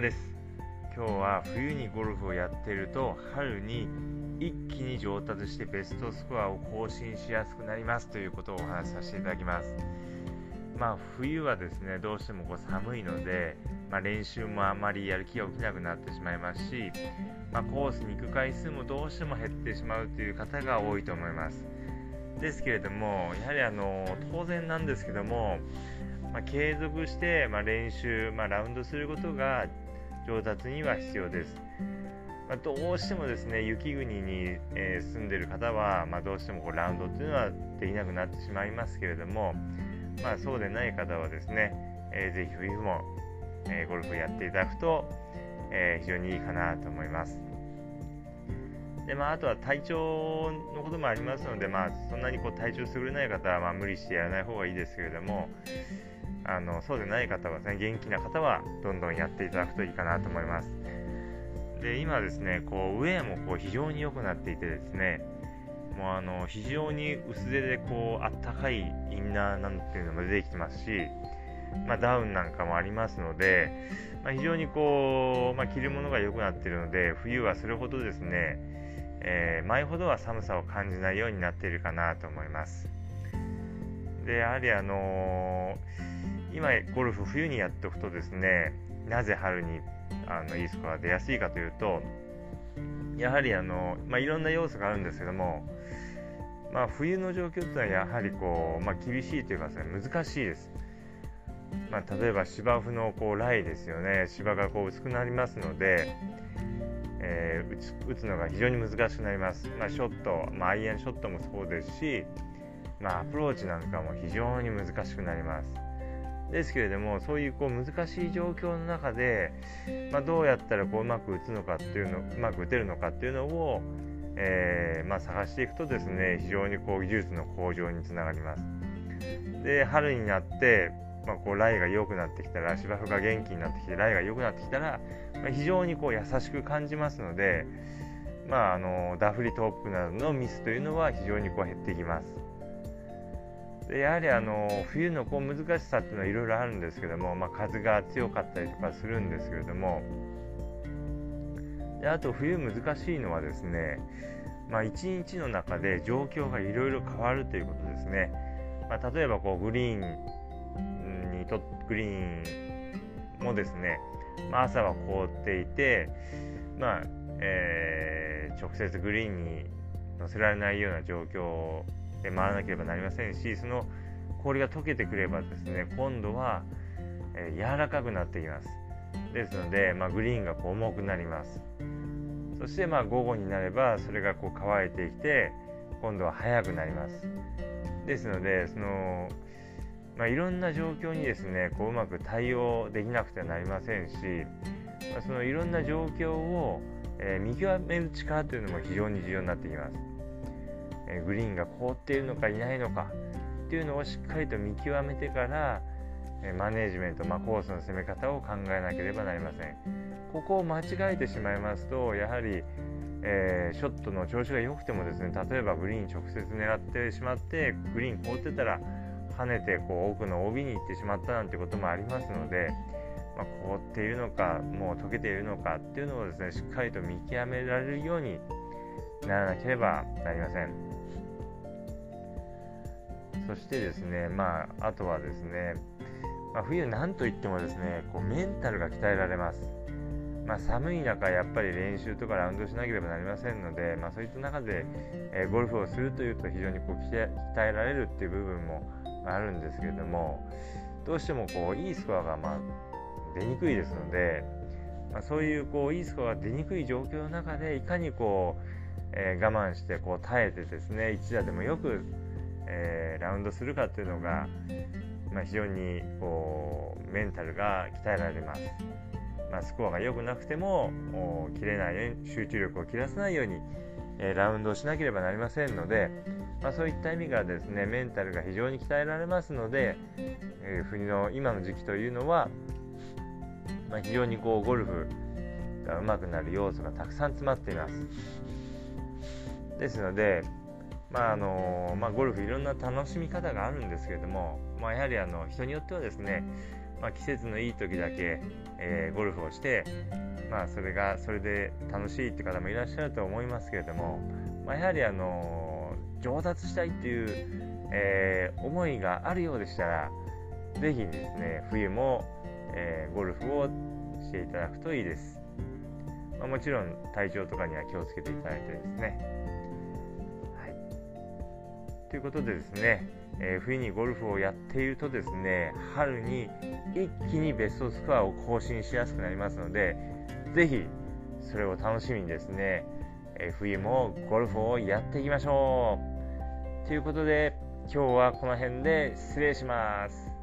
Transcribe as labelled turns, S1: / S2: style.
S1: 山です。今日は冬にゴルフをやっていると春に一気に上達してベストスコアを更新しやすくなりますということをお話しさせていただきます。まあ冬はですねどうしてもこう寒いので、まあ、練習もあまりやる気が起きなくなってしまいますし、まあ、コースに行く回数もどうしても減ってしまうという方が多いと思います。ですけれどもやはりあの当然なんですけどもまあ、継続して、ま、練習、まあ、ラウンドすることが上達には必要です。まあ、どうしてもですね雪国に、えー、住んでる方は、まあ、どうしてもこうラウンドっていうのはできなくなってしまいますけれども、まあ、そうでない方はですね、えー、ぜひ冬も、えー、ゴルフやっていただくと、えー、非常にいいかなと思います。でまあ、あとは体調のこともありますので、まあ、そんなにこう体調優れない方は、まあ、無理してやらない方がいいですけれども、あのそうでない方はですね元気な方はどんどんやっていただくといいかなと思います。で今ですねこうウェアもこう非常に良くなっていてですねもうあの非常に薄手でこうあったかいインナーなんていうのも出てきてますし、まあ、ダウンなんかもありますので、まあ、非常にこう、まあ、着るものが良くなっているので冬はそれほどですね、えー、前ほどは寒さを感じないようになっているかなと思います。でやはりあのー今ゴルフ冬にやっておくとですねなぜ春にあのいいスコアが出やすいかというとやはりあの、まあ、いろんな要素があるんですけども、まあ、冬の状況というのはやはりこう、まあ、厳しいというかです、ね、難しいです。まあ、例えば芝生のこうライですよね。芝がこう薄くなりますので、えー、打つ打つのが非常に難しくなります、まあ、ショット、まあ、アイアンショットもそうですし、まあ、アプローチなんかも非常に難しくなります。ですけれどもそういうこう難しい状況の中で、まあ、どうやったらこううまく打つのかっていうのうまく打てるのかっていうのを、えー、まあ、探していくとですね非常にこう技術の向上につながります。で春になってまあ、こうライが良くなってきたら芝生が元気になってきてライが良くなってきたら、まあ、非常にこう優しく感じますので、まあ、あのダフリトップなどのミスというのは非常にこう減ってきます。でやはりあの冬のこう難しさっていうのはいろいろあるんですけども、まあ、風が強かったりとかするんですけれども。であと冬難しいのはですね、まあ、1日の中で状況がいろいろ変わるということですね、まあ、例えばこうグリーンにとグリーンもですね、まあ、朝は凍っていて、まあえー、直接グリーンに乗せられないような状況回らなければなりませんしその氷が溶けてくればですね今度は、え柔らかくなっています。ですので、まあ、グリーンがこう重くなります。そしてまあ午後になればそれがこう乾いてきて今度は速くなります。ですのでその、まあ、いろんな状況にですねこううまく対応できなくてはなりませんし、まあ、そのいろんな状況を、えー、見極める力というのも非常に重要になってきます。えグリーンが凍っているのかいないのかっていうのをしっかりと見極めてからマネージメント、まあ、コースの攻め方を考えなければなりませんここを間違えてしまいますとやはり、えー、ショットの調子が良くてもですね例えばグリーン直接狙ってしまってグリーン凍ってたら跳ねてこう奥の OB に行ってしまったなんてこともありますので、まあ、凍っているのかもう溶けているのかっていうのをですねしっかりと見極められるようにならなければなりません。そしてですね、まあ、あとはですね、まあ、冬なんといってもですね、こうメンタルが鍛えられます。まあ、寒い中、やっぱり練習とかラウンドしなければなりませんので、まあ、そういった中で、えー、ゴルフをするというと非常にこう鍛えられるっていう部分もあるんですけれども、どうしてもこういいスコアがまあ出にくいですので、まあ、そういうこういいスコアが出にくい状況の中でいかにこう、えー、我慢してこう耐えてですね一打でもよくえー、ラウンドするかっていうのが、まあ、非常にこうメンタルが鍛えられます。まあ、スコアが良くなくても切れないように集中力を切らさないように、えー、ラウンドをしなければなりませんので、まあ、そういった意味がですねメンタルが非常に鍛えられますので、えー、冬の今の時期というのは、まあ、非常にこうゴルフが上手くなる要素がたくさん詰まっています。ですので、まああのまあ、ゴルフいろんな楽しみ方があるんですけれども、まあ、やはりあの人によってはですねまあ、季節のいい時だけ、えー、ゴルフをして、まあ、それがそれで楽しいって方もいらっしゃると思いますけれども、まあ、やはり、あの上達したいっていう、えー、思いがあるようでしたら是非ですね冬も、えー、ゴルフをしていただくといいです、まあ、もちろん体調とかには気をつけていただいてですね。ということでですね、えー、冬にゴルフをやっているとですね、春に一気にベストスコアを更新しやすくなりますので、ぜひそれを楽しみにですね、えー、冬もゴルフをやっていきましょうということで、今日はこの辺で失礼します。